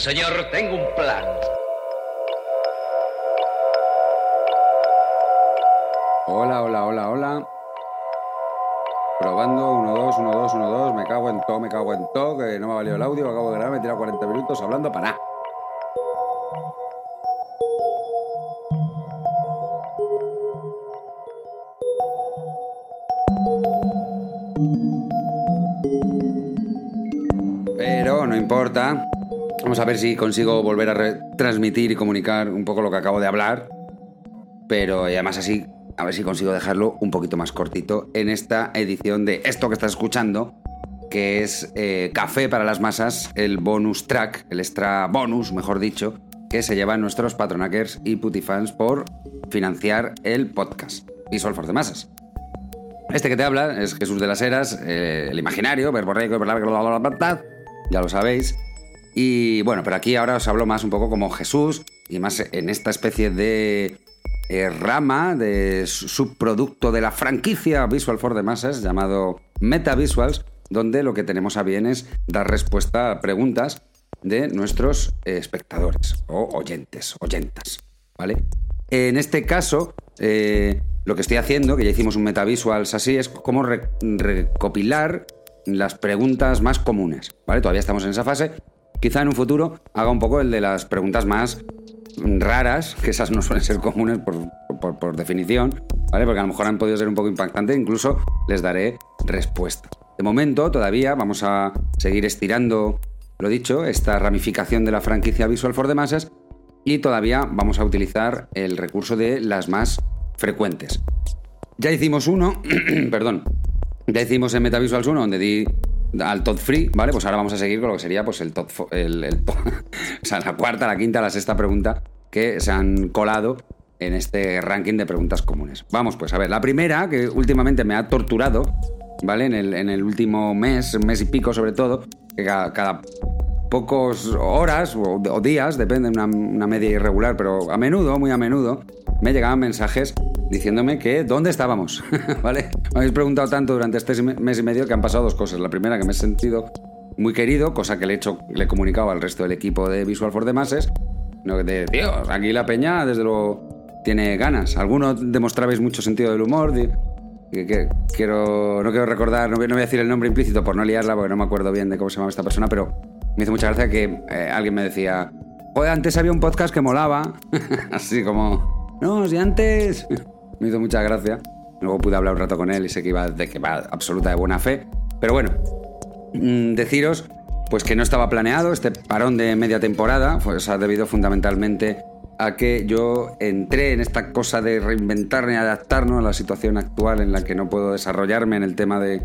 Señor, tengo un plan. Hola, hola, hola, hola. Probando, 1, 2, 1, 2, 1, 2. Me cago en todo, me cago en todo. Que no me ha valido el audio, acabo de grabar, me he tirado 40 minutos hablando para nada. Vamos a ver si consigo volver a retransmitir y comunicar un poco lo que acabo de hablar. Pero además así, a ver si consigo dejarlo un poquito más cortito en esta edición de esto que estás escuchando, que es eh, Café para las Masas, el bonus track, el extra bonus, mejor dicho, que se llevan nuestros patronakers y putifans por financiar el podcast Visual for the Masas. Este que te habla es Jesús de las Heras, eh, el imaginario, verborreico, ya lo sabéis. Y bueno, pero aquí ahora os hablo más un poco como Jesús y más en esta especie de eh, rama, de subproducto de la franquicia Visual for the Masses llamado Meta Visuals, donde lo que tenemos a bien es dar respuesta a preguntas de nuestros eh, espectadores o oyentes, oyentas, ¿vale? En este caso, eh, lo que estoy haciendo, que ya hicimos un Metavisuals así, es como recopilar las preguntas más comunes, ¿vale? Todavía estamos en esa fase. Quizá en un futuro haga un poco el de las preguntas más raras, que esas no suelen ser comunes por, definición, ¿vale? Porque a lo mejor han podido ser un poco impactantes, incluso les daré respuesta. De momento, todavía vamos a seguir estirando, lo dicho, esta ramificación de la franquicia Visual for the Masses y todavía vamos a utilizar el recurso de las más frecuentes. Ya hicimos uno, perdón, ya hicimos en MetaVisuals 1 donde di al top free, ¿vale? Pues ahora vamos a seguir con lo que sería pues el top, o sea, la cuarta, la quinta, la sexta pregunta que se han colado en este ranking de preguntas comunes. Vamos, pues a ver, la primera, que últimamente me ha torturado, ¿vale? En el, en el último mes, mes y pico sobre todo, que cada, pocos horas o, días, depende, una, una media irregular, pero a menudo, muy a menudo, me llegaban mensajes diciéndome que dónde estábamos, ¿vale? Me habéis preguntado tanto durante este mes y medio que han pasado dos cosas. La primera, que me he sentido muy querido, cosa que le he hecho, le he comunicado al resto del equipo de Visual for the Masses, no de, tío, aquí la peña, desde luego, tiene ganas. Algunos demostrabais mucho sentido del humor, que, quiero, no quiero recordar, no voy, a decir el nombre implícito por no liarla, porque no me acuerdo bien de cómo se llamaba esta persona, pero me hizo mucha gracia que eh, alguien me decía, joder, antes había un podcast que molaba, así como, no, si antes me hizo mucha gracia. Luego pude hablar un rato con él y sé que iba de que va absoluta de buena fe. Pero bueno, mm, deciros pues que no estaba planeado este parón de media temporada, pues ha debido fundamentalmente a que yo entré en esta cosa de reinventarme y adaptarnos a la situación actual en la que no puedo desarrollarme en el tema de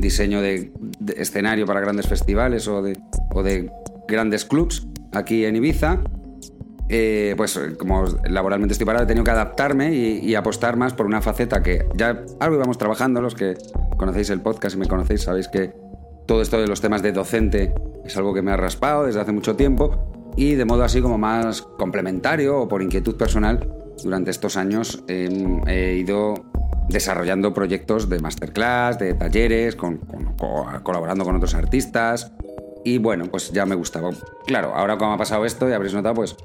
diseño de, escenario para grandes festivales o de, o de grandes clubs aquí en Ibiza eh, pues como laboralmente estoy parado, he tenido que adaptarme y, apostar más por una faceta que ya algo íbamos trabajando, los que conocéis el podcast y me conocéis, sabéis que todo esto de los temas de docente es algo que me ha raspado desde hace mucho tiempo y de modo así como más complementario o por inquietud personal, durante estos años he ido desarrollando proyectos de masterclass, de talleres, colaborando con otros artistas. Y bueno, pues ya me gustaba. Claro, ahora como ha pasado esto y habréis notado, pues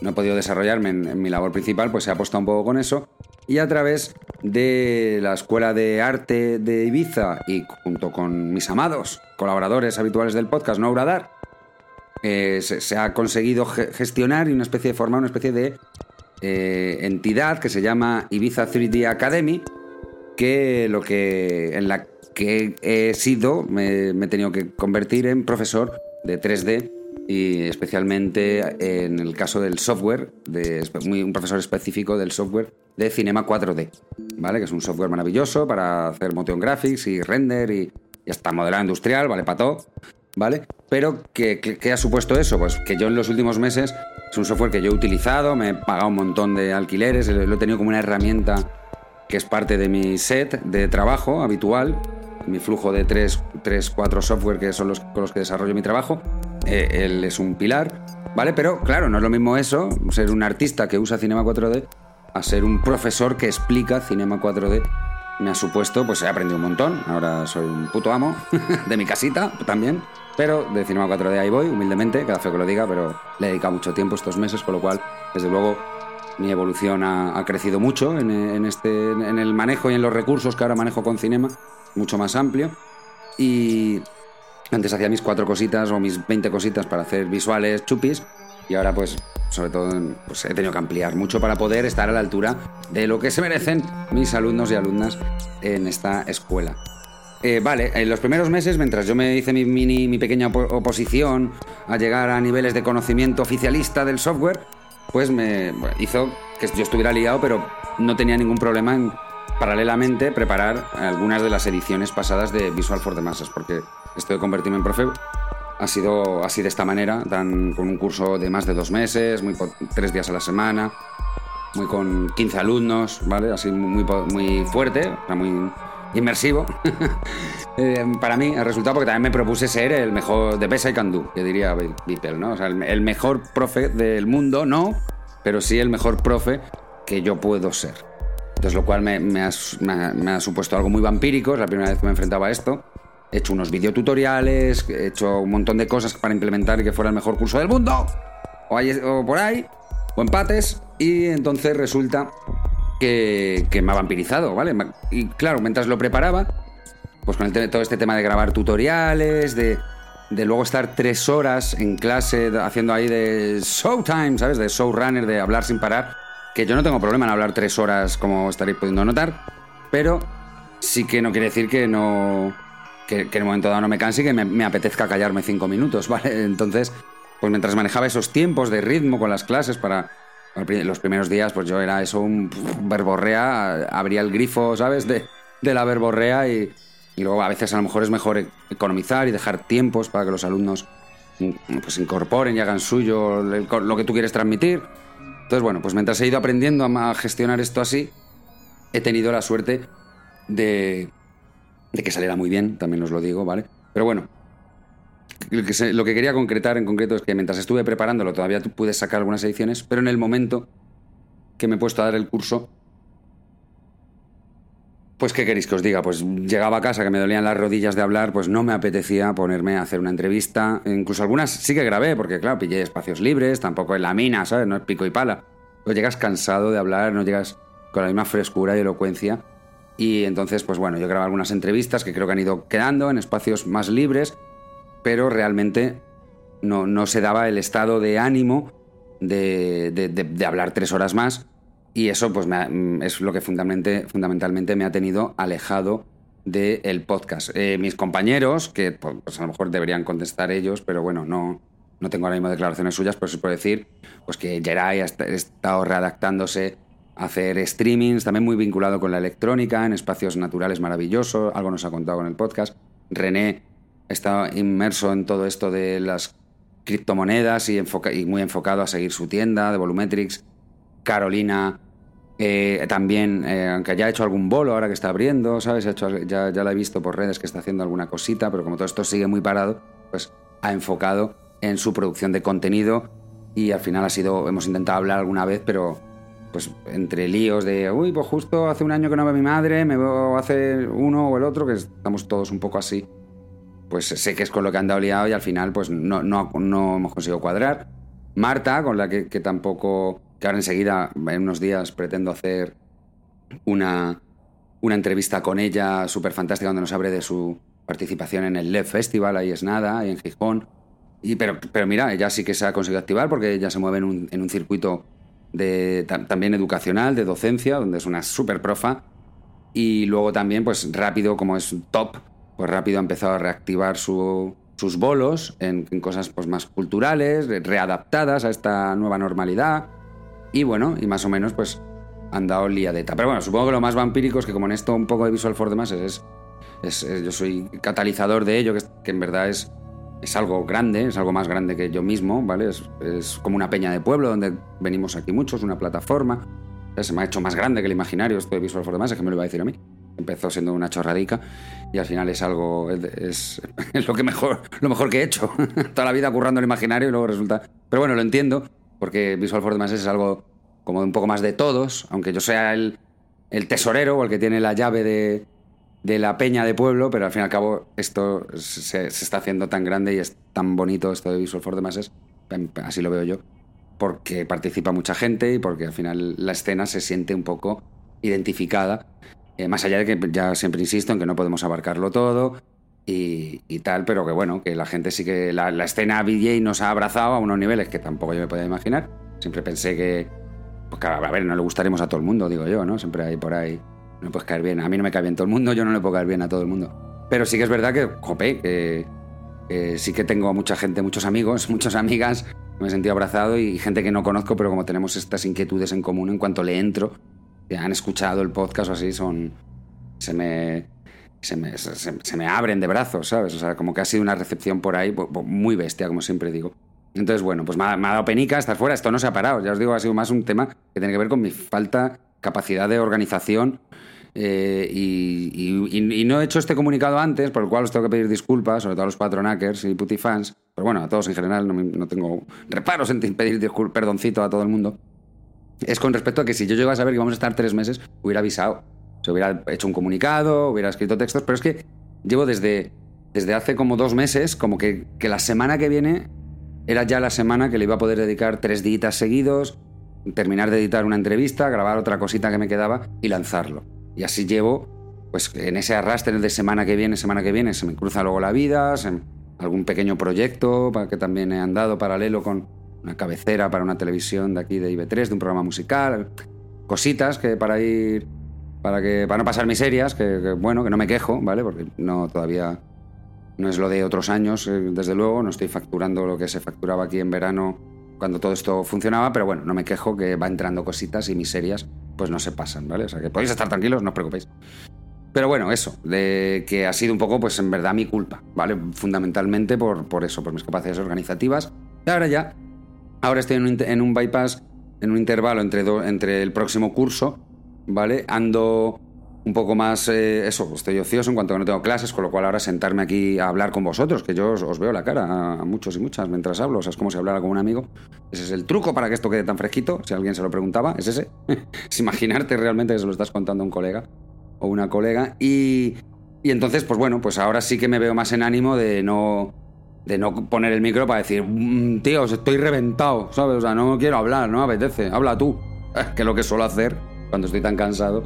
no he podido desarrollarme en, mi labor principal, pues he apostado un poco con eso. Y a través de la Escuela de Arte de Ibiza y junto con mis amados colaboradores habituales del podcast, No Dar, eh, se, ha conseguido gestionar y una especie de formar una especie de eh, entidad que se llama Ibiza 3D Academy, que lo que en la que he sido me, me he tenido que convertir en profesor de 3D y especialmente en el caso del software, de un profesor específico del software de Cinema 4D, ¿vale? Que es un software maravilloso para hacer motion graphics y render y, hasta modelado industrial, ¿vale? Para todo, ¿vale? Pero ¿qué, ha supuesto eso? Pues que yo en los últimos meses es un software que yo he utilizado, me he pagado un montón de alquileres, lo he tenido como una herramienta que es parte de mi set de trabajo habitual, mi flujo de 3, 3 4 software que son los con los que desarrollo mi trabajo eh, él es un pilar, ¿vale? Pero claro, no es lo mismo eso, ser un artista que usa Cinema 4D, a ser un profesor que explica Cinema 4D me ha supuesto, pues he aprendido un montón. Ahora soy un puto amo de mi casita también. Pero de Cinema 4D ahí voy, humildemente, cada fe que lo diga, pero le he dedicado mucho tiempo estos meses, con lo cual, desde luego, mi evolución ha, crecido mucho en, este, en el manejo y en los recursos que ahora manejo con Cinema, mucho más amplio. Y antes hacía mis cuatro cositas o mis 20 cositas para hacer visuales chupis, y ahora pues sobre todo pues, he tenido que ampliar mucho para poder estar a la altura de lo que se merecen mis alumnos y alumnas en esta escuela. Eh, vale, en los primeros meses, mientras yo me hice mi, mini, mi pequeña oposición a llegar a niveles de conocimiento oficialista del software, pues me hizo que yo estuviera liado, pero no tenía ningún problema en paralelamente preparar algunas de las ediciones pasadas de Visual for the Masses, porque esto de convertirme en profe ha sido así de esta manera, tan, con un curso de más de dos meses, muy tres días a la semana, muy con 15 alumnos, ¿vale? Así muy, muy fuerte, muy inmersivo. Eh, para mí, el resultado, porque también me propuse ser el mejor de Best I Can Do, que diría Beeple, ¿no? O sea, el, mejor profe del mundo, no, pero sí el mejor profe que yo puedo ser. Entonces, lo cual me, ha, supuesto algo muy vampírico, es la primera vez que me enfrentaba a esto. He hecho unos videotutoriales, he hecho un montón de cosas para implementar y que fuera el mejor curso del mundo, o, o por ahí, o empates, y entonces resulta que, me ha vampirizado, ¿vale? Y claro, mientras lo preparaba, pues con todo este tema de grabar tutoriales, de, luego estar tres horas en clase haciendo ahí de showtime, ¿sabes? De showrunner, de hablar sin parar, que yo no tengo problema en hablar tres horas como estaréis pudiendo notar, pero sí que no quiere decir que no... Que, en un momento dado no me canse y que me, me apetezca callarme cinco minutos, ¿vale? Entonces, pues mientras manejaba esos tiempos de ritmo con las clases para los primeros días, pues yo era eso, un verborrea, abría el grifo, ¿sabes? De, la verborrea y, luego a veces a lo mejor es mejor economizar y dejar tiempos para que los alumnos mm, pues incorporen y hagan suyo lo que tú quieres transmitir. Entonces, bueno, pues mientras he ido aprendiendo a gestionar esto así, he tenido la suerte de, de que saliera muy bien, también os lo digo, ¿vale? Pero bueno, lo que, quería concretar en concreto es que mientras estuve preparándolo todavía pude sacar algunas ediciones, pero en el momento que me he puesto a dar el curso, pues ¿qué queréis que os diga? Pues llegaba a casa que me dolían las rodillas de hablar, pues no me apetecía ponerme a hacer una entrevista. Incluso algunas sí que grabé, porque claro, pillé espacios libres, tampoco en la mina, ¿sabes? No es pico y pala. Pero llegas cansado de hablar, no llegas con la misma frescura y elocuencia. Y entonces, pues bueno, yo grabé algunas entrevistas que creo que han ido quedando en espacios más libres pero realmente no, se daba el estado de ánimo de, hablar tres horas más y eso pues es lo que fundamentalmente, fundamentalmente me ha tenido alejado del podcast. Eh, mis compañeros, que pues, pues, a lo mejor deberían contestar ellos, pero bueno, no, no tengo ahora mismo declaraciones suyas, pero sí puedo decir pues que Jerai ha estado redactándose a hacer streamings, también muy vinculado con la electrónica, en espacios naturales maravillosos, algo nos ha contado con el podcast. René está inmerso en todo esto de las criptomonedas y, y muy enfocado a seguir su tienda de Volumetrics. Carolina eh, también, eh, aunque ya ha hecho algún bolo ahora que está abriendo, ¿sabes? hecho, ya, ya la he visto por redes que está haciendo alguna cosita, pero como todo esto sigue muy parado, pues ha enfocado en su producción de contenido y al final ha sido, hemos intentado hablar alguna vez, pero pues entre líos de, uy, pues justo hace un año que no veo a mi madre, me veo hace uno o el otro, que estamos todos un poco así pues sé que es con lo que han dado liado y al final pues no, no, no hemos conseguido cuadrar. Marta, con la que, tampoco, que ahora enseguida, en unos días, pretendo hacer una, una entrevista con ella súper fantástica donde nos abre de su participación en el LEV Festival, ahí es nada, ahí en Gijón. Y, pero, pero mira, ella sí que se ha conseguido activar porque ella se mueve en un, en un circuito de, también educacional, de docencia, donde es una súper profa. Y luego también, pues rápido, como es top, pues rápido ha empezado a reactivar sus bolos en, cosas pues, más culturales, readaptadas a esta nueva normalidad. Y bueno, y más o menos pues han dado liadeta. Pero bueno, supongo que lo más vampírico es que como en esto un poco de Visual for the Masses es, yo soy catalizador de ello, que, en verdad es, es algo grande, es algo más grande que yo mismo, ¿vale? Es, como una peña de pueblo donde venimos aquí muchos, una plataforma. Se me ha hecho más grande que el imaginario esto de Visual for the Masses, que me lo iba a decir a mí empezó siendo una chorradica y al final es algo, es, lo, que mejor, lo mejor que he hecho. Toda la vida currando el imaginario y luego resulta... Pero bueno, lo entiendo, porque Visual for the Masses es algo como un poco más de todos, aunque yo sea el, el tesorero o el que tiene la llave de, de la peña de pueblo, pero al fin y al cabo esto se, está haciendo tan grande y es tan bonito esto de Visual for the Masses, em, así lo veo yo, porque participa mucha gente y porque al final la escena se siente un poco identificada, eh, más allá de que ya siempre insisto en que no podemos abarcarlo todo y, tal, pero que bueno, que la gente sí que la, escena VJ nos ha abrazado a unos niveles que tampoco yo me podía imaginar. Siempre pensé que, pues claro, a ver, no le gustaremos a todo el mundo, digo yo, ¿no? Siempre hay por ahí no puedes caer bien. A mí no me cae bien todo el mundo, yo no le puedo caer bien a todo el mundo. Pero sí que es verdad que, jope, que sí que tengo mucha gente, muchos amigos, muchas amigas, me he sentido abrazado y gente que no conozco, pero como tenemos estas inquietudes en común, en cuanto le entro, que han escuchado el podcast o así, son. se me. Se me, se, me abren de brazos, ¿sabes? O sea, como que ha sido una recepción por ahí muy bestia, como siempre digo. Entonces, bueno, pues me ha, dado penica estar fuera. Esto no se ha parado. Ya os digo, ha sido más un tema que tiene que ver con mi falta capacidad de organización eh, y, no he hecho este comunicado antes, por el cual os tengo que pedir disculpas, sobre todo a los patronackers y putifans, pero bueno, a todos en general, no, tengo reparos en pedir disculpas, perdoncito a todo el mundo. Es con respecto a que si yo llego a saber que vamos a estar tres meses, hubiera avisado. Se hubiera hecho un comunicado, hubiera escrito textos, pero es que llevo desde, desde hace como dos meses, como que, que la semana que viene era ya la semana que le iba a poder dedicar tres días seguidos, terminar de editar una entrevista, grabar otra cosita que me quedaba y lanzarlo. Y así llevo, pues en ese arrastre de semana que viene, semana que viene, se me cruza luego la vida, algún pequeño proyecto que también he andado paralelo con una cabecera para una televisión de aquí de IB3, de un programa musical, cositas que para ir, para que para no pasar miserias, que, que bueno, que no me quejo, ¿vale? Porque no todavía no es lo de otros años, eh, desde luego, no estoy facturando lo que se facturaba aquí en verano cuando todo esto funcionaba, pero bueno, no me quejo que va entrando cositas y miserias pues no se pasan, ¿vale? O sea que podéis estar tranquilos, no os preocupéis. Pero bueno, eso, de que ha sido un poco, pues en verdad mi culpa, ¿vale? Fundamentalmente por, por eso, por mis capacidades organizativas. Y ahora ya, ahora estoy en un, en un bypass, en un intervalo entre, entre el próximo curso, ¿vale? Ando un poco más, eh, eso, estoy ocioso en cuanto que no tengo clases, con lo cual ahora sentarme aquí a hablar con vosotros, que yo os, veo la cara a muchos y muchas mientras hablo, o sea, es como si hablara con un amigo. Ese es el truco para que esto quede tan fresquito, si alguien se lo preguntaba, es ese. es imaginarte realmente que se lo estás contando a un colega o una colega. Y, y entonces, pues bueno, pues ahora sí que me veo más en ánimo de no de no poner el micro para decir, mm, tío, estoy reventado, ¿sabes? O sea, no quiero hablar, no me apetece, habla tú, que es lo que suelo hacer cuando estoy tan cansado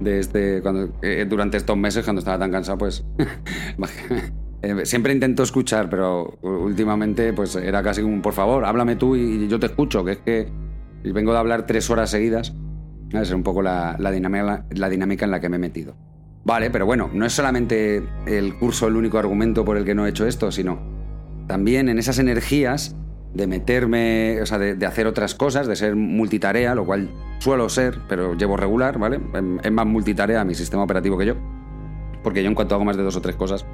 de este, cuando, eh, durante estos meses, cuando estaba tan cansado, pues eh, siempre intento escuchar, pero últimamente pues era casi como, por favor, háblame tú y yo te escucho, que es que vengo de hablar tres horas seguidas. Es un poco la, la, dinámica, la dinámica en la que me he metido. Vale, pero bueno, no es solamente el curso el único argumento por el que no he hecho esto, sino también en esas energías de meterme, o sea, de, hacer otras cosas, de ser multitarea, lo cual suelo ser, pero llevo regular, ¿vale? Es más multitarea mi sistema operativo que yo. Porque yo en cuanto hago más de dos o tres cosas,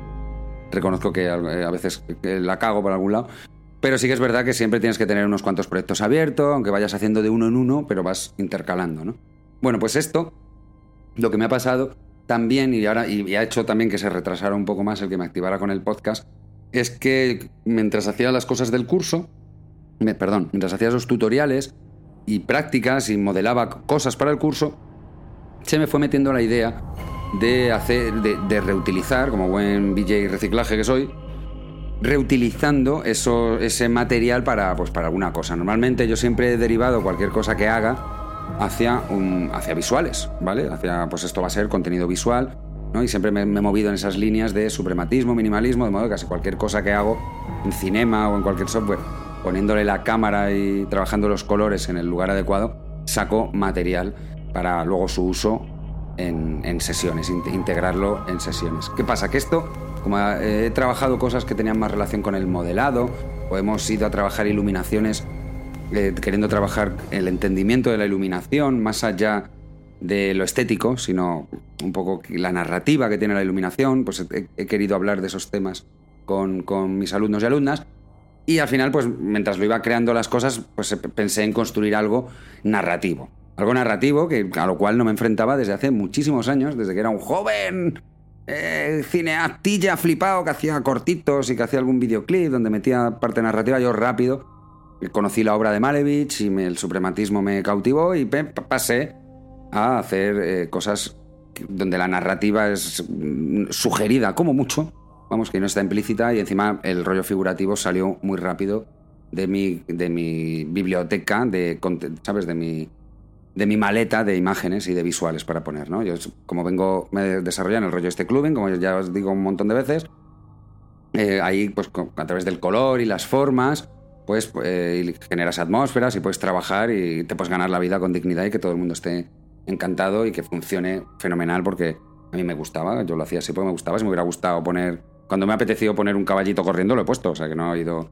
reconozco que a veces la cago por algún lado. Pero sí que es verdad que siempre tienes que tener unos cuantos proyectos abiertos, aunque vayas haciendo de uno en uno, pero vas intercalando, ¿no? Bueno, pues esto, lo que me ha pasado también, y ahora y ha hecho también que se retrasara un poco más el que me activara con el podcast, es que mientras hacía las cosas del curso, perdón, mientras hacía esos tutoriales y prácticas y modelaba cosas para el curso, se me fue metiendo la idea de hacer, de, reutilizar, como buen DJ reciclaje que soy, reutilizando eso, ese material para, pues, para alguna cosa. Normalmente yo siempre he derivado cualquier cosa que haga hacia, hacia visuales, ¿vale? Hacia, pues esto va a ser contenido visual, Y siempre me, he movido en esas líneas de suprematismo, minimalismo, de modo que casi cualquier cosa que hago en cinema o en cualquier software poniéndole la cámara y trabajando los colores en el lugar adecuado, saco material para luego su uso en, sesiones, integrarlo en sesiones. ¿Qué pasa? Que esto, como he trabajado cosas que tenían más relación con el modelado, o hemos ido a trabajar iluminaciones, eh, queriendo trabajar el entendimiento de la iluminación más allá de lo estético, sino un poco la narrativa que tiene la iluminación, pues he, querido hablar de esos temas con, con mis alumnos y alumnas, y al final, pues mientras lo iba creando las cosas, pues pensé en construir algo narrativo. Algo narrativo que, a lo cual no me enfrentaba desde hace muchísimos años, desde que era un joven eh, cineastilla flipado que hacía cortitos y que hacía algún videoclip donde metía parte narrativa yo rápido. Conocí la obra de Malevich y el suprematismo me cautivó y pasé a hacer eh, cosas donde la narrativa es mm, sugerida como mucho, vamos, que no está implícita y encima el rollo figurativo salió muy rápido de mi, de mi biblioteca, de, ¿sabes? De mi, de mi maleta de imágenes y de visuales para poner, ¿no? Yo como vengo, me desarrollo en el rollo este clubing, como ya os digo un montón de veces, eh, ahí pues a través del color y las formas, pues eh, generas atmósferas y puedes trabajar y te puedes ganar la vida con dignidad y que todo el mundo esté encantado y que funcione fenomenal porque a mí me gustaba, yo lo hacía así porque me gustaba, si me hubiera gustado poner, cuando me ha apetecido poner un caballito corriendo lo he puesto, o sea que no ha ido,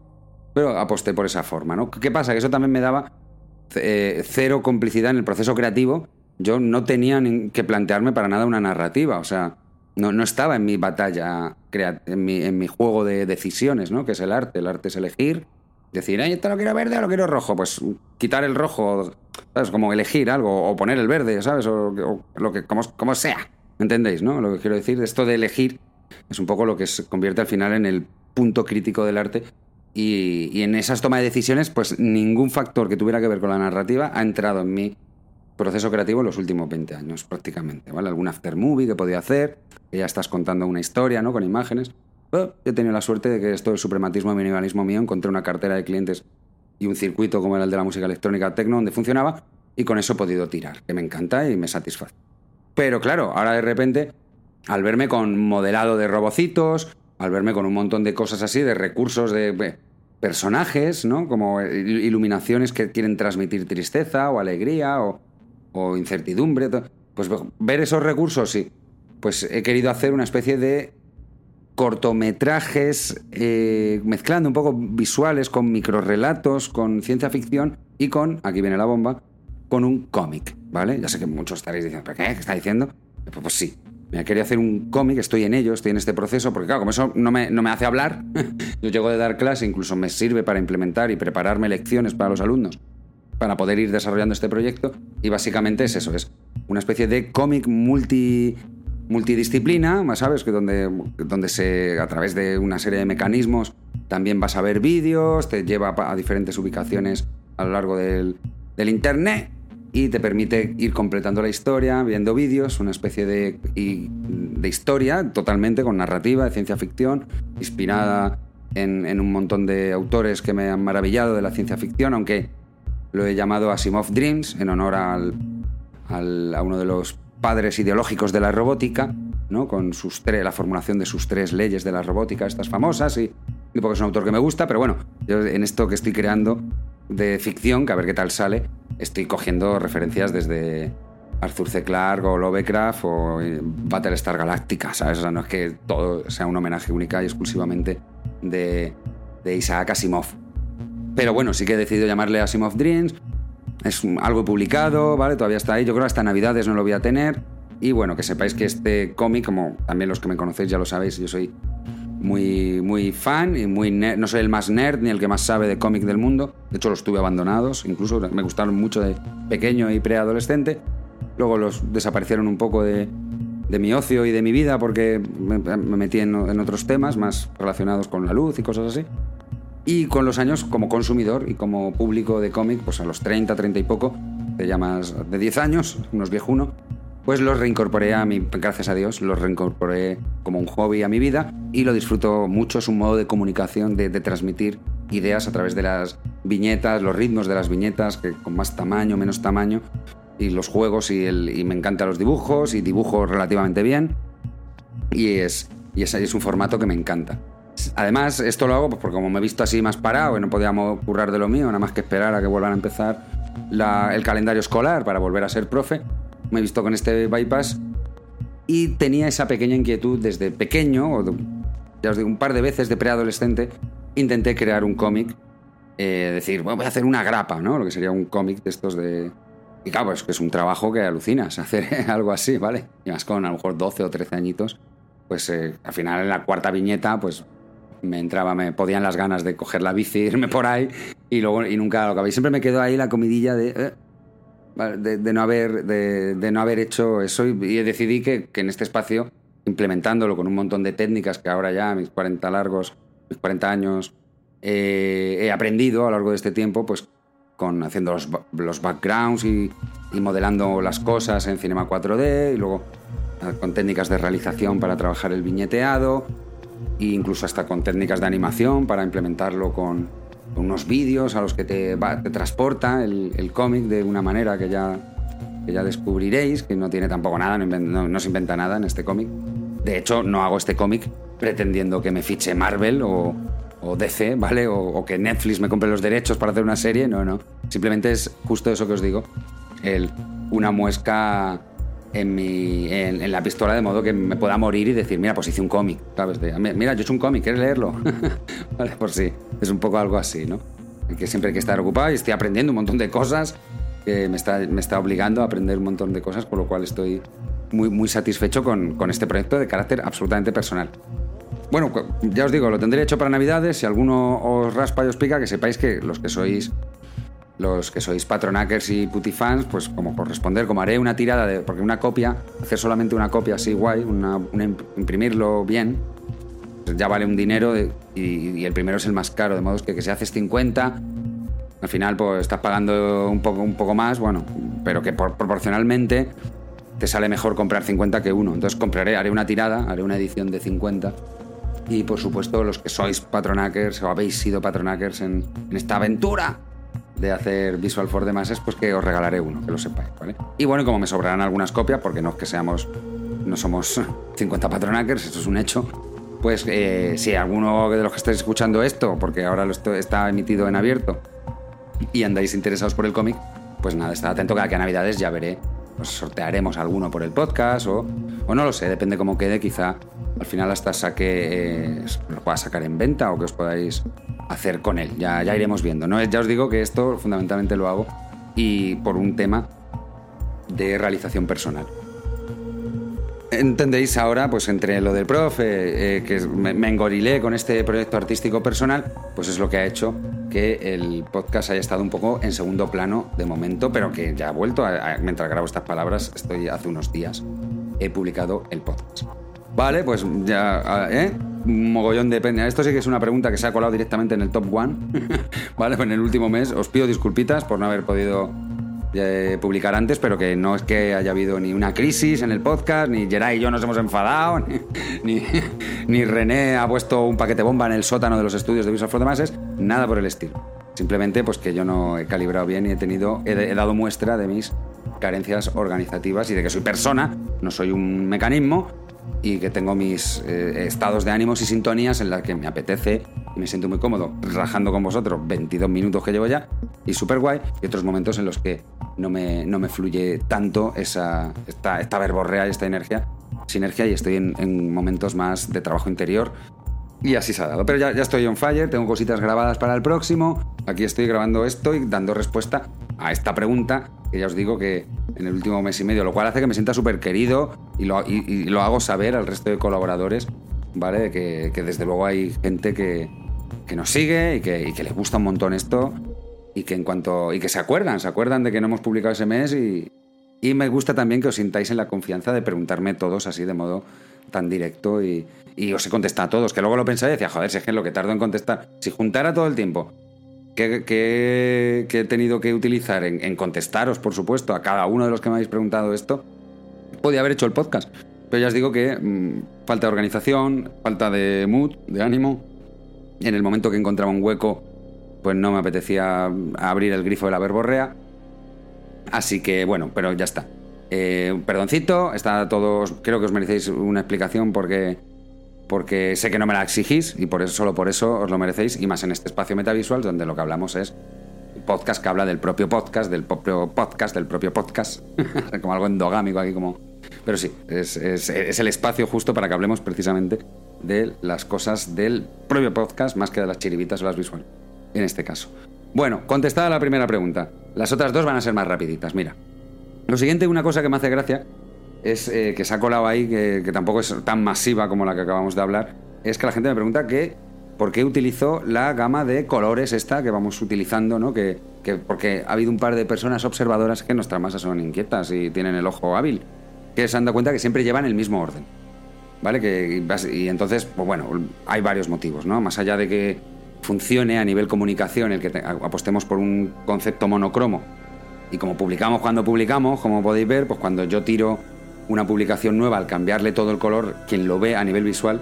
pero aposté por esa forma, ¿no? ¿Qué pasa? Que eso también me daba eh, cero complicidad en el proceso creativo, yo no tenía que plantearme para nada una narrativa, o sea, no, no estaba en mi batalla, en mi, en mi juego de decisiones, ¿no? Que es el arte, el arte es elegir decir, ay, esto lo quiero verde o lo quiero rojo. Pues quitar el rojo, ¿sabes? Como elegir algo, o poner el verde, ¿sabes? O, lo que, como, como, sea. ¿Entendéis, no? Lo que quiero decir, esto de elegir es un poco lo que se convierte al final en el punto crítico del arte. Y, y en esas tomas de decisiones, pues ningún factor que tuviera que ver con la narrativa ha entrado en mi proceso creativo en los últimos 20 años, prácticamente, ¿vale? Algún aftermovie que podía hacer, que ya estás contando una historia, ¿no? Con imágenes he tenido la suerte de que esto del suprematismo y minimalismo mío encontré una cartera de clientes y un circuito como era el de la música electrónica techno donde funcionaba y con eso he podido tirar, que me encanta y me satisface. Pero claro, ahora de repente, al verme con modelado de robocitos, al verme con un montón de cosas así, de recursos de personajes, ¿no? Como iluminaciones que quieren transmitir tristeza o alegría o, o incertidumbre, pues ver esos recursos, sí. Pues he querido hacer una especie de cortometrajes, eh, mezclando un poco visuales con microrelatos, con ciencia ficción y con, aquí viene la bomba, con un cómic, ¿vale? Ya sé que muchos estaréis diciendo, ¿pero qué? ¿Qué está diciendo? Pues, pues sí, me quería hacer un cómic, estoy en ello, estoy en este proceso, porque claro, como eso no me, no me hace hablar, yo llego de dar clase, incluso me sirve para implementar y prepararme lecciones para los alumnos, para poder ir desarrollando este proyecto, y básicamente es eso, es una especie de cómic multi multidisciplina, ¿sabes? Que donde, donde se, a través de una serie de mecanismos también vas a ver vídeos, te lleva a diferentes ubicaciones a lo largo del, Internet y te permite ir completando la historia, viendo vídeos, una especie de, de historia totalmente con narrativa, de ciencia ficción, inspirada en, un montón de autores que me han maravillado de la ciencia ficción, aunque lo he llamado Asimov Dreams en honor al, a uno de los padres ideológicos de la robótica, ¿no? con sus la formulación de sus tres leyes de la robótica, estas famosas, y, y porque es un autor que me gusta, pero bueno, yo en esto que estoy creando de ficción, que a ver qué tal sale, estoy cogiendo referencias desde Arthur C. Clarke o Lovecraft o eh, Battlestar Galactica, ¿sabes? O sea, no es que todo sea un homenaje única y exclusivamente de, de Isaac Asimov. Pero bueno, sí que he decidido llamarle Asimov Dreams, es algo publicado, ¿vale? Todavía está ahí. Yo creo hasta Navidades no lo voy a tener. Y bueno, que sepáis que este cómic, como también los que me conocéis ya lo sabéis, yo soy muy, muy fan y muy no soy el más nerd ni el que más sabe de cómic del mundo. De hecho, los tuve abandonados. Incluso me gustaron mucho de pequeño y preadolescente. Luego los desaparecieron un poco de, de mi ocio y de mi vida porque me, metí en, en otros temas más relacionados con la luz y cosas así. Y con los años, como consumidor y como público de cómic, pues a los 30, 30 y poco, de ya más de 10 años, unos viejuno, pues los reincorporé a mi, gracias a Dios, los reincorporé como un hobby a mi vida y lo disfruto mucho. Es un modo de comunicación, de, transmitir ideas a través de las viñetas, los ritmos de las viñetas, que con más tamaño, menos tamaño, y los juegos, y, el, y me encantan los dibujos, y dibujo relativamente bien. Y es, y es, es un formato que me encanta. Además, esto lo hago pues, porque como me he visto así más parado y no podíamos currar de lo mío, nada más que esperar a que vuelvan a empezar el calendario escolar para volver a ser profe, me he visto con este bypass y tenía esa pequeña inquietud desde pequeño, o ya os digo, un par de veces de preadolescente, intenté crear un cómic, eh, decir, voy a hacer una grapa, ¿no? Lo que sería un cómic de estos de... Y claro, pues que es un trabajo que alucinas hacer algo así, ¿vale? Y más con a lo mejor 12 o 13 añitos, pues eh, al final en la cuarta viñeta, pues me entraba, me podían las ganas de coger la bici, irme por ahí y luego y nunca lo acabé. Siempre me quedó ahí la comidilla de, eh, de, no, haber, de, no haber hecho eso y, decidí que, en este espacio, implementándolo con un montón de técnicas que ahora ya, mis 40 largos, mis 40 años, eh, he aprendido a lo largo de este tiempo, pues con haciendo los, backgrounds y, modelando las cosas en Cinema 4D, y luego eh, con técnicas de realización para trabajar el viñeteado, e incluso hasta con técnicas de animación para implementarlo con, unos vídeos a los que te, transporta el, cómic de una manera que ya, ya descubriréis, que no tiene tampoco nada, no, se inventa nada en este cómic. De hecho, no hago este cómic pretendiendo que me fiche Marvel o, o DC, ¿vale? O, que Netflix me compre los derechos para hacer una serie. No, no. Simplemente es justo eso que os digo. El, una muesca en, mi, en, la pistola de modo que me pueda morir y decir, mira, pues hice un cómic, ¿sabes? mira, yo he hecho un cómic, ¿quieres leerlo? vale, por sí. Es un poco algo así, ¿no? Que siempre hay que estar ocupado y estoy aprendiendo un montón de cosas que me está, me está obligando a aprender un montón de cosas, por lo cual estoy muy, muy satisfecho con, con este proyecto de carácter absolutamente personal. Bueno, ya os digo, lo tendré hecho para Navidades. Si alguno os raspa y os pica, que sepáis que los que sois los que sois patronackers y putifans, pues como corresponder, como haré una tirada de. Porque una copia, hacer solamente una copia así guay, una, imprimirlo bien, ya vale un dinero y, el primero es el más caro, de modo que, que si haces 50, al final pues estás pagando un poco, un poco más, bueno, pero que proporcionalmente te sale mejor comprar 50 que uno. Entonces compraré, haré una tirada, haré una edición de 50 y por supuesto, los que sois patronackers o habéis sido patronackers en, en esta aventura de hacer Visual for the Masses, pues que os regalaré uno, que lo sepáis, ¿vale? Y bueno, como me sobrarán algunas copias, porque no es que seamos, no somos 50 patronackers, eso es un hecho, pues eh, si alguno de los que estáis escuchando esto, porque ahora lo está emitido en abierto, y andáis interesados por el cómic, pues nada, estad atento que aquí a Navidades ya veré, pues sortearemos alguno por el podcast o, o no lo sé, depende cómo quede, quizá al final hasta saque, eh, lo pueda sacar en venta o que os podáis hacer con él. Ya, ya iremos viendo. ¿no? Ya os digo que esto fundamentalmente lo hago y por un tema de realización personal. Entendéis ahora, pues entre lo del profe, eh, que me, engorilé con este proyecto artístico personal, pues es lo que ha hecho que el podcast haya estado un poco en segundo plano de momento, pero que ya ha vuelto. mientras grabo estas palabras, estoy hace unos días, he publicado el podcast. Vale, pues ya, ¿eh? Mogollón de pena. Esto sí que es una pregunta que se ha colado directamente en el top one. vale, pues en el último mes. Os pido disculpitas por no haber podido eh, publicar antes, pero que no es que haya habido ni una crisis en el podcast, ni Geray y yo nos hemos enfadado, ni, ni, René ha puesto un paquete bomba en el sótano de los estudios de Visual for the Masses, nada por el estilo. Simplemente pues que yo no he calibrado bien y he tenido, he dado muestra de mis carencias organizativas y de que soy persona, no soy un mecanismo y que tengo mis eh, estados de ánimos y sintonías en las que me apetece y me siento muy cómodo rajando con vosotros 22 minutos que llevo ya y súper guay y otros momentos en los que no me, no me fluye tanto esa, esta, esta verborrea y esta energía, sinergia y estoy en, momentos más de trabajo interior y así se ha dado. Pero ya, ya estoy on fire, tengo cositas grabadas para el próximo, aquí estoy grabando esto y dando respuesta a esta pregunta que ya os digo que en el último mes y medio, lo cual hace que me sienta súper querido y lo, hago saber al resto de colaboradores, ¿vale? Que, desde luego hay gente que, nos sigue y que, y les gusta un montón esto y que en cuanto y que se acuerdan, se acuerdan de que no hemos publicado ese mes y, y me gusta también que os sintáis en la confianza de preguntarme todos así de modo tan directo y, y os he contestado a todos, que luego lo pensé y decía, joder, si es que lo que tardo en contestar, si juntara todo el tiempo que, he tenido que utilizar en, contestaros, por supuesto, a cada uno de los que me habéis preguntado esto, podía haber hecho el podcast. Pero ya os digo que mm, falta de organización, falta de mood, de ánimo. En el momento que encontraba un hueco, pues no me apetecía abrir el grifo de la verborrea. Así que bueno, pero ya está. Eh, perdoncito, está todos. Creo que os merecéis una explicación porque porque sé que no me la exigís y por eso, solo por eso os lo merecéis, y más en este espacio metavisual donde lo que hablamos es podcast que habla del propio podcast, del propio podcast, del propio podcast, como algo endogámico aquí como... Pero sí, es, el espacio justo para que hablemos precisamente de las cosas del propio podcast más que de las chiribitas o las visuales, en este caso. Bueno, contestada la primera pregunta. Las otras dos van a ser más rapiditas, mira. Lo siguiente, una cosa que me hace gracia, es eh, que se ha colado ahí, que, tampoco es tan masiva como la que acabamos de hablar, es que la gente me pregunta que por qué utilizo la gama de colores esta que vamos utilizando, ¿no? Que, porque ha habido un par de personas observadoras que nuestras masas son inquietas y tienen el ojo hábil, que se han dado cuenta que siempre llevan el mismo orden. ¿Vale? Que, y entonces, pues bueno, hay varios motivos, ¿no? Más allá de que funcione a nivel comunicación, el que apostemos por un concepto monocromo. Y como publicamos cuando publicamos, como podéis ver, pues cuando yo tiro una publicación nueva, al cambiarle todo el color, quien lo ve a nivel visual,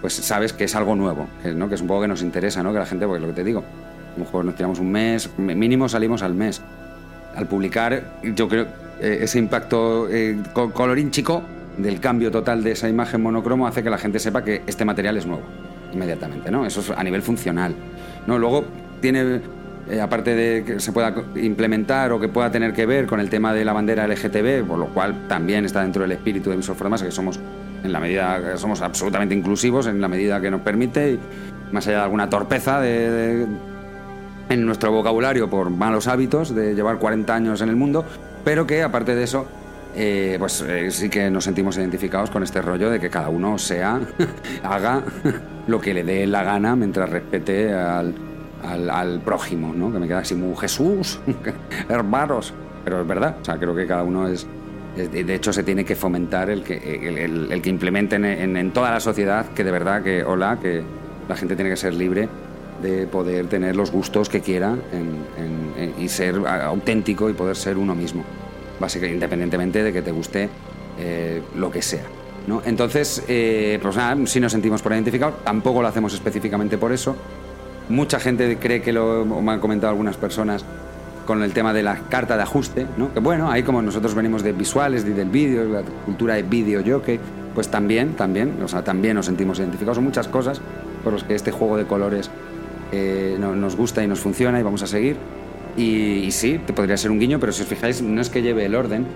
pues sabes que es algo nuevo, ¿no? que es un poco que nos interesa, ¿no? que la gente, porque lo que te digo, a lo mejor nos tiramos un mes, mínimo salimos al mes. Al publicar, yo creo, eh, ese impacto eh, colorín chico del cambio total de esa imagen monocromo hace que la gente sepa que este material es nuevo inmediatamente, ¿no? Eso es a nivel funcional. ¿no? Luego tiene, eh, aparte de que se pueda implementar o que pueda tener que ver con el tema de la bandera LGTB, por lo cual también está dentro del espíritu de Visual Formasa, que somos en la medida que somos absolutamente inclusivos en la medida que nos permite, más allá de alguna torpeza de, en nuestro vocabulario por malos hábitos de llevar 40 años en el mundo, pero que aparte de eso eh, pues eh, sí que nos sentimos identificados con este rollo de que cada uno sea, haga lo que le dé la gana mientras respete al, al, prójimo, ¿no? Que me queda así Jesús, hermanos. Pero es verdad, o sea, creo que cada uno es, de hecho se tiene que fomentar el que, el, el, que implementen en, en, toda la sociedad que de verdad que, hola, que la gente tiene que ser libre de poder tener los gustos que quiera y ser auténtico y poder ser uno mismo básicamente, independientemente de que te guste eh, lo que sea. ¿no? Entonces, eh, pues nada, si nos sentimos por identificados, tampoco lo hacemos específicamente por eso. Mucha gente cree que lo, me han comentado algunas personas, con el tema de la carta de ajuste, ¿no? que bueno, ahí como nosotros venimos de visuales y del vídeo, la cultura de vídeo que pues también, también, o sea, también nos sentimos identificados. Son muchas cosas por las que este juego de colores eh, nos gusta y nos funciona y vamos a seguir. Y, sí, te podría ser un guiño, pero si os fijáis, no es que lleve el orden,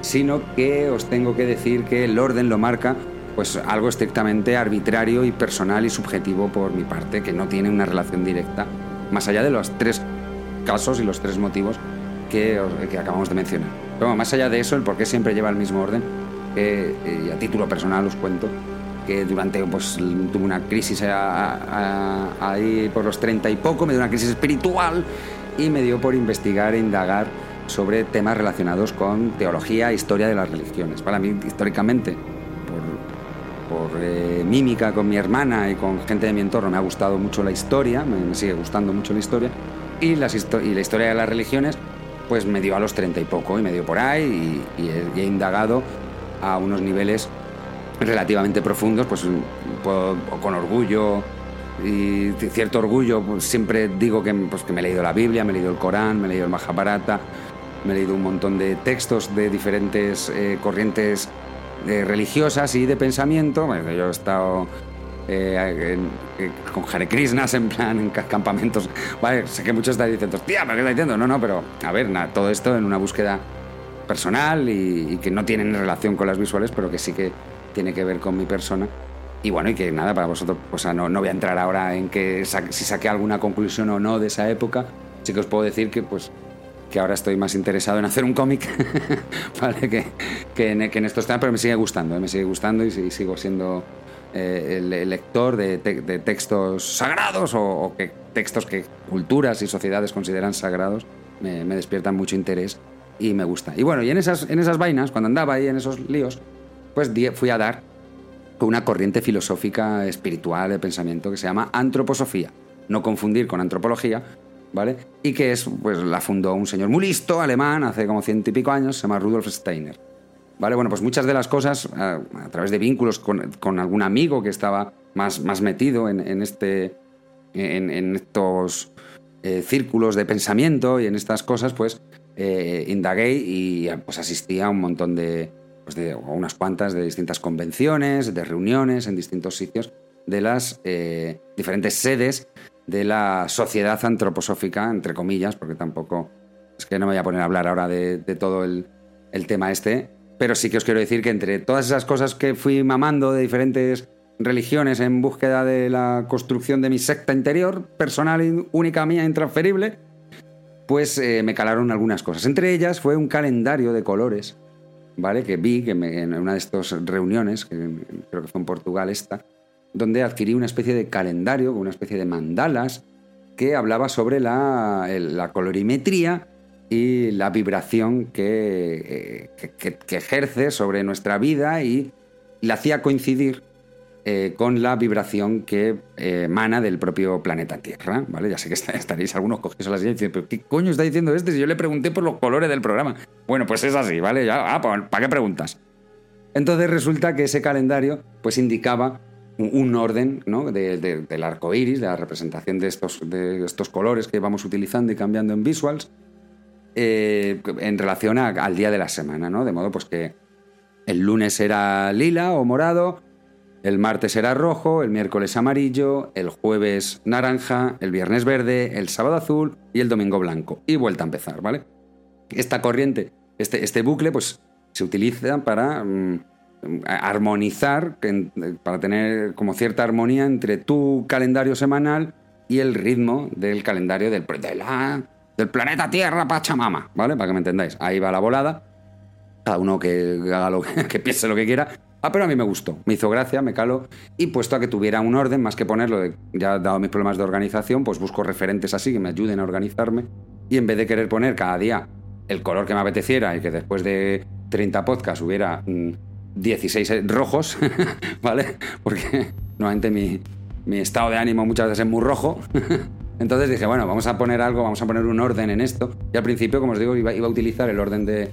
sino que os tengo que decir que el orden lo marca pues algo estrictamente arbitrario y personal y subjetivo por mi parte, que no tiene una relación directa, más allá de los tres casos y los tres motivos que, que acabamos de mencionar. Pero más allá de eso, el por qué siempre lleva el mismo orden, que eh, a título personal os cuento que durante, pues tuve una crisis ahí por los treinta y poco, me dio una crisis espiritual y me dio por investigar e indagar sobre temas relacionados con teología e historia de las religiones. Para mí, históricamente, mímica con mi hermana y con gente de mi entorno, me ha gustado mucho la historia, me, sigue gustando mucho la historia, y, las y la historia de las religiones, pues me dio a los treinta y poco, y me dio por ahí, y, he, indagado a unos niveles relativamente profundos, pues con orgullo y cierto orgullo, pues, siempre digo que, pues, que me he leído la Biblia, me he leído el Corán, me he leído el Mahabharata, me he leído un montón de textos de diferentes eh, corrientes eh, religiosas y de pensamiento. yo he estado eh, con Hare Krishnas en plan en campamentos. Vale, sé que muchos están diciendo, tía, ¿pero qué está diciendo? No, no, pero a ver, todo esto en una búsqueda personal y, y que no tiene relación con las visuales, pero que sí que tiene que ver con mi persona y bueno, y que nada, para vosotros, o sea, no, no voy a entrar ahora en que si saqué alguna conclusión o no de esa época. Sí que os puedo decir que, pues, que ahora estoy más interesado en hacer un cómic, ¿vale? Que, que, en, estos temas, pero me sigue gustando, ¿eh? me sigue gustando y, sigo siendo eh, el, lector de, textos sagrados o, que textos que culturas y sociedades consideran sagrados. Me, me, despiertan mucho interés y me gusta. Y bueno, y en esas, en esas vainas, cuando andaba ahí en esos líos, pues fui a dar una corriente filosófica espiritual de pensamiento que se llama antroposofía. No confundir con antropología, ¿vale? Y que es, pues la fundó un señor muy listo, alemán, hace como ciento y pico años, se llama Rudolf Steiner. ¿Vale? Bueno, pues muchas de las cosas, a, través de vínculos con, algún amigo que estaba más, más metido en, este, en, estos eh, círculos de pensamiento y en estas cosas, pues eh, indagué y pues asistí a un montón de, pues, unas cuantas de distintas convenciones, de reuniones en distintos sitios de las eh, diferentes sedes de la sociedad antroposófica, entre comillas, porque tampoco es que no me voy a poner a hablar ahora de, todo el, tema este, pero sí que os quiero decir que entre todas esas cosas que fui mamando de diferentes religiones en búsqueda de la construcción de mi secta interior, personal única mía, intransferible, pues eh, me calaron algunas cosas. Entre ellas fue un calendario de colores ¿vale? Que vi que en una de estas reuniones, que creo que fue en Portugal esta, donde adquirí una especie de calendario, una especie de mandalas, que hablaba sobre la, colorimetría y la vibración que, que, ejerce sobre nuestra vida y la hacía coincidir eh, con la vibración que eh, emana del propio planeta Tierra, ¿vale? Ya sé que estaréis algunos cogidos a la silla y diciendo, ¿qué coño está diciendo este si yo le pregunté por los colores del programa? Bueno, pues es así, ¿vale? Ya, ah, ¿para qué preguntas? Entonces resulta que ese calendario pues indicaba un orden ¿no? del arco iris, de la representación de estos, de estos colores que vamos utilizando y cambiando en visuals, eh, en relación al día de la semana, ¿no? De modo pues que el lunes era lila o morado, el martes era rojo, el miércoles amarillo, el jueves naranja, el viernes verde, el sábado azul y el domingo blanco. Y vuelta a empezar, ¿vale? Esta corriente, este, este bucle, pues se utiliza para mm, armonizar, para tener como cierta armonía entre tu calendario semanal y el ritmo del calendario del, del planeta Tierra Pachamama, ¿vale? Para que me entendáis. Ahí va la volada. Cada uno que haga lo que piense lo que quiera. Ah, pero a mí me gustó, me hizo gracia, me calo, y puesto a que tuviera un orden, más que ponerlo, de, ya dado mis problemas de organización, pues busco referentes así que me ayuden a organizarme, y en vez de querer poner cada día el color que me apeteciera y que después de 30 podcasts hubiera 16 mm, rojos, ¿vale? Porque normalmente mi, mi estado de ánimo muchas veces es muy rojo. Entonces dije, bueno, vamos a poner algo, vamos a poner un orden en esto. Y al principio, como os digo, iba, iba a utilizar el orden de,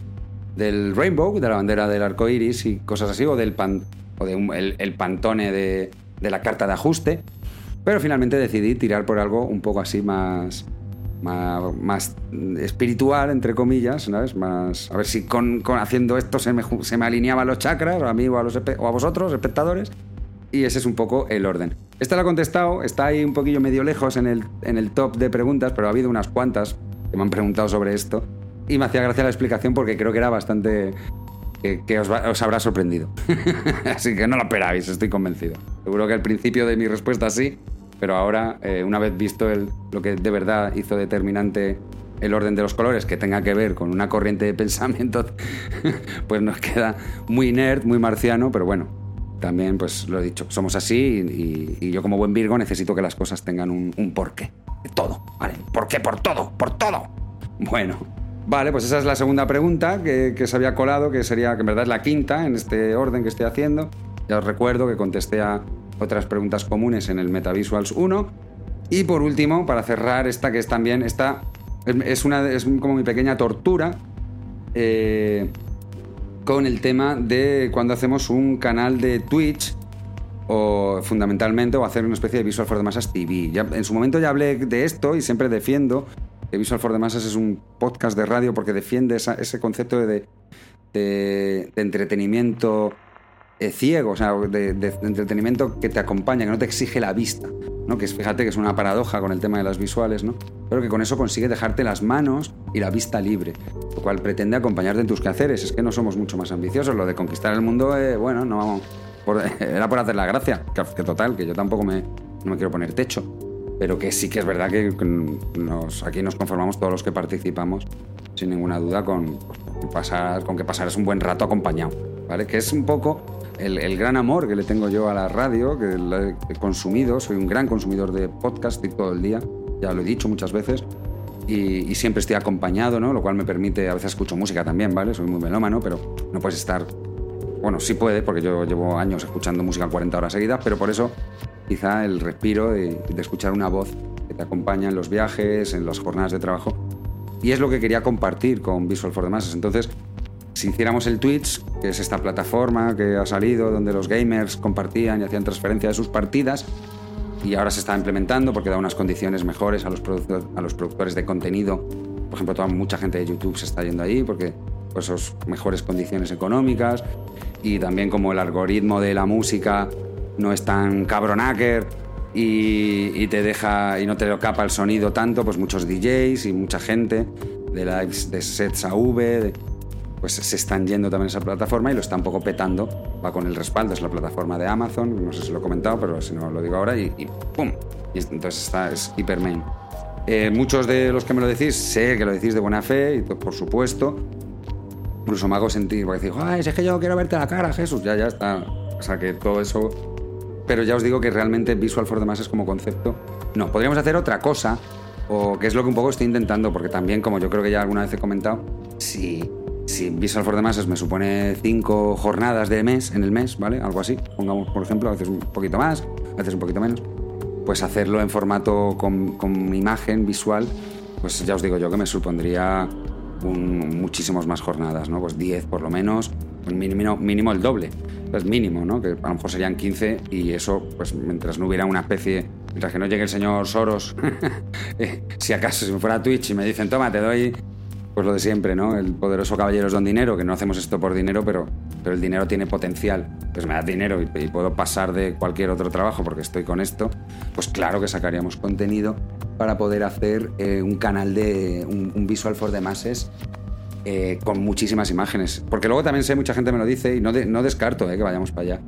del rainbow, de la bandera del arco iris y cosas así, o del pan, o de el, pantone de, la carta de ajuste. Pero finalmente decidí tirar por algo un poco así más, más, espiritual, entre comillas, ¿sabes? Más, a ver si con, haciendo esto se me, se me alineaban los chakras, a mí o a, los, o a vosotros, espectadores. Y ese es un poco el orden. Esta la he contestado, está ahí un poquillo medio lejos en el, en el top de preguntas, pero ha habido unas cuantas que me han preguntado sobre esto. Y me hacía gracia la explicación porque creo que era bastante... que, os, habrá sorprendido. Así que no lo esperáis, estoy convencido. Seguro que al principio de mi respuesta sí, pero ahora, eh, una vez visto el, lo que de verdad hizo determinante el orden de los colores que tenga que ver con una corriente de pensamiento, pues nos queda muy nerd, muy marciano, pero bueno, también pues lo he dicho, somos así y, yo como buen Virgo necesito que las cosas tengan un, un porqué. Todo, ¿vale? ¿Por qué? Por todo, por todo. Bueno, Vale, pues esa es la segunda pregunta que, se había colado, que sería, que en verdad es la quinta en este orden que estoy haciendo. Ya os recuerdo que contesté a otras preguntas comunes en el MetaVisuals 1. Y por último, para cerrar esta que es también, esta es, una, es como mi pequeña tortura eh, con el tema de cuando hacemos un canal de Twitch o fundamentalmente o hacer una especie de Visual for the Masses TV. Ya, en su momento ya hablé de esto y siempre defiendo Visual for the Masses es un podcast de radio porque defiende ese concepto de, entretenimiento eh, ciego, o sea, de, entretenimiento que te acompaña, que no te exige la vista, ¿no? Que fíjate que es una paradoja con el tema de las visuales, ¿no? Pero que con eso consigue dejarte las manos y la vista libre, lo cual pretende acompañarte en tus quehaceres. Es que no somos mucho más ambiciosos. Lo de conquistar el mundo, eh, bueno, no era por hacer la gracia, que, total, que yo tampoco me, no me quiero poner techo pero que sí que es verdad que nos, aquí nos conformamos todos los que participamos, sin ninguna duda, con, pasar, con que pasar es un buen rato acompañado, ¿vale? Que es un poco el, gran amor que le tengo yo a la radio, que he consumido, soy un gran consumidor de podcast todo el día, ya lo he dicho muchas veces, y, siempre estoy acompañado, ¿no? Lo cual me permite, a veces escucho música también, ¿vale? Soy muy melómano, pero no puedes estar... Bueno, sí puede, porque yo llevo años escuchando música 40 horas seguidas, pero por eso quizá el respiro de, escuchar una voz que te acompaña en los viajes, en las jornadas de trabajo. Y es lo que quería compartir con Visual for the Masses. Entonces, si hiciéramos el Twitch, que es esta plataforma que ha salido donde los gamers compartían y hacían transferencia de sus partidas, y ahora se está implementando porque da unas condiciones mejores a los, a los productores de contenido. Por ejemplo, toda, mucha gente de YouTube se está yendo ahí porque pues mejores condiciones económicas y también como el algoritmo de la música no es tan cabronacker y, te deja y no te lo capa el sonido tanto, pues muchos DJs y mucha gente de lives de sets AV, pues se están yendo también a esa plataforma y lo están poco petando. Va con el respaldo, es la plataforma de Amazon, no sé si lo he comentado, pero si no lo digo ahora y, ¡pum! Y entonces está, es hipermain. Eh, muchos de los que me lo decís, sé que lo decís de buena fe y por supuesto. Incluso me hago sentir, porque decís, ay, es que yo quiero verte la cara, Jesús, ya, ya está. O sea que todo eso pero ya os digo que realmente Visual for the Masses como concepto, no, podríamos hacer otra cosa, o que es lo que un poco estoy intentando, porque también, como yo creo que ya alguna vez he comentado, si, si Visual for the Masses me supone cinco jornadas de mes en el mes, ¿vale? Algo así, pongamos por ejemplo, a veces un poquito más, a veces un poquito menos, pues hacerlo en formato con, con imagen visual, pues ya os digo yo que me supondría muchísimas más jornadas, ¿no? Pues 10 por lo menos, pues mínimo, mínimo el doble, pues mínimo, ¿no? Que a lo mejor serían 15 y eso, pues mientras no hubiera una especie, mientras que no llegue el señor Soros, eh, si acaso si me fuera a Twitch y me dicen, toma, te doy pues lo de siempre, ¿no? El poderoso caballero es don dinero, que no hacemos esto por dinero, pero, pero el dinero tiene potencial. Pues me da dinero y, puedo pasar de cualquier otro trabajo porque estoy con esto, pues claro que sacaríamos contenido para poder hacer eh, un canal de un, visual for the masses eh, con muchísimas imágenes. Porque luego también sé, mucha gente me lo dice y no, no descarto eh, que vayamos para allá.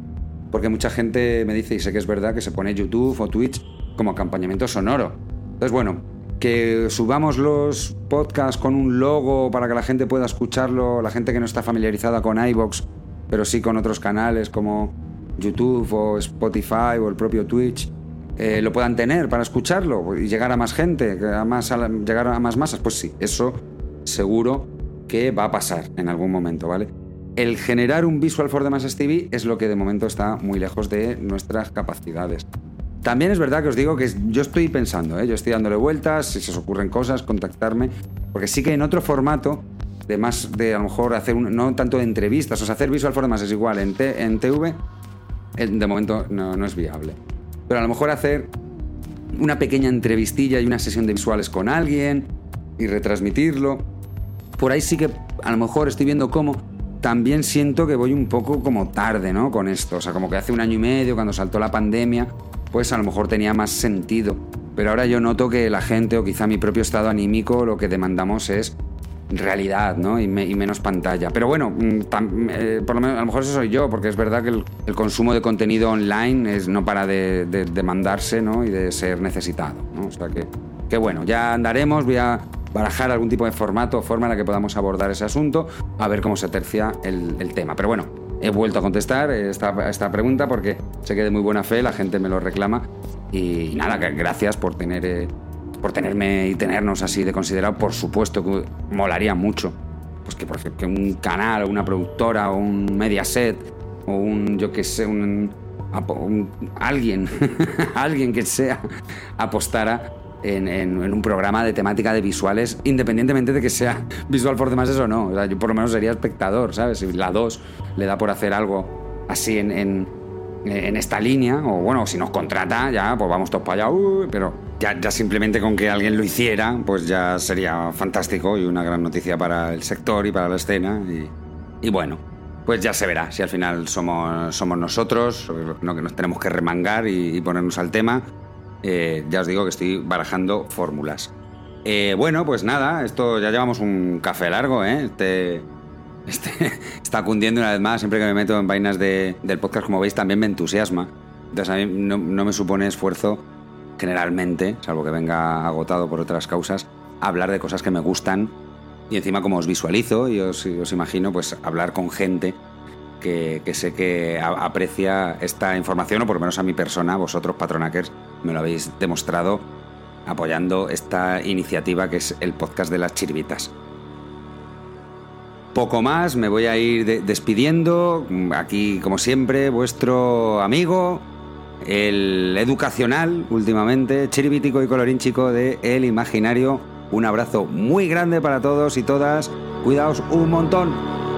Porque mucha gente me dice, y sé que es verdad, que se pone YouTube o Twitch como acompañamiento sonoro. Entonces, bueno, que subamos los podcasts con un logo para que la gente pueda escucharlo, la gente que no está familiarizada con iBox, pero sí con otros canales como YouTube o Spotify o el propio Twitch, eh, lo puedan tener para escucharlo y llegar a más gente, a más, llegar a más masas. Pues sí, eso seguro que va a pasar en algún momento, ¿vale? El generar un Visual for the Masses TV es lo que de momento está muy lejos de nuestras capacidades. También es verdad que os digo que yo estoy pensando, ¿eh? yo estoy dándole vueltas, si se os ocurren cosas, contactarme, porque sí que en otro formato, de más de a lo mejor hacer un, no tanto de entrevistas, o sea, hacer visual formas es igual en, en TV, de momento no, es viable. Pero a lo mejor hacer una pequeña entrevistilla y una sesión de visuales con alguien y retransmitirlo, por ahí sí que a lo mejor estoy viendo cómo también siento que voy un poco como tarde, ¿no? Con esto, o sea, como que hace un año y medio, cuando saltó la pandemia, pues a lo mejor tenía más sentido. Pero ahora yo noto que la gente o quizá mi propio estado anímico lo que demandamos es realidad, ¿no? Y, menos pantalla. Pero bueno, mm, eh, por lo menos a lo mejor eso soy yo, porque es verdad que el, consumo de contenido online es, no para de, demandarse, ¿no? Y de ser necesitado, ¿no? O sea que, que bueno, ya andaremos, voy a barajar algún tipo de formato o forma en la que podamos abordar ese asunto, a ver cómo se tercia el tema. Pero bueno, he vuelto a contestar esta, esta pregunta porque sé que de muy buena fe la gente me lo reclama. Y, nada, gracias por tener. Eh, por tenerme y tenernos así de considerado, por supuesto que molaría mucho. Pues que, por que un canal, una productora, o un Mediaset, o un, yo que sé, un, un alguien, alguien que sea, apostara en, un programa de temática de visuales, independientemente de que sea visual for the masses o no. O sea, yo por lo menos sería espectador, ¿sabes? Si la 2 le da por hacer algo así en, en, esta línea, o bueno, si nos contrata, ya, pues vamos todos para allá, pero ya, ya simplemente con que alguien lo hiciera, pues ya sería fantástico y una gran noticia para el sector y para la escena. Y, bueno, pues ya se verá si al final somos, somos nosotros, no que nos tenemos que remangar y ponernos al tema eh, ya os digo que estoy barajando fórmulas. Eh, bueno, pues nada, esto ya llevamos un café largo, ¿eh? Este, este está cundiendo una vez más. Siempre que me meto en vainas del podcast, como veis, también me entusiasma. Entonces a mí no, me supone esfuerzo, generalmente, salvo que venga agotado por otras causas, hablar de cosas que me gustan. Y encima, como os visualizo y os imagino, pues hablar con gente que, sé que aprecia esta información, o por lo menos a mi persona, vosotros, patronakers, me lo habéis demostrado apoyando esta iniciativa que es el podcast de las chirvitas. Poco más, me voy a ir despidiendo. Aquí, como siempre, vuestro amigo, el educacional, últimamente, chiribítico y colorínchico de El Imaginario. Un abrazo muy grande para todos y todas. Cuidaos un montón.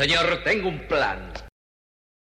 Señor, tengo un plan.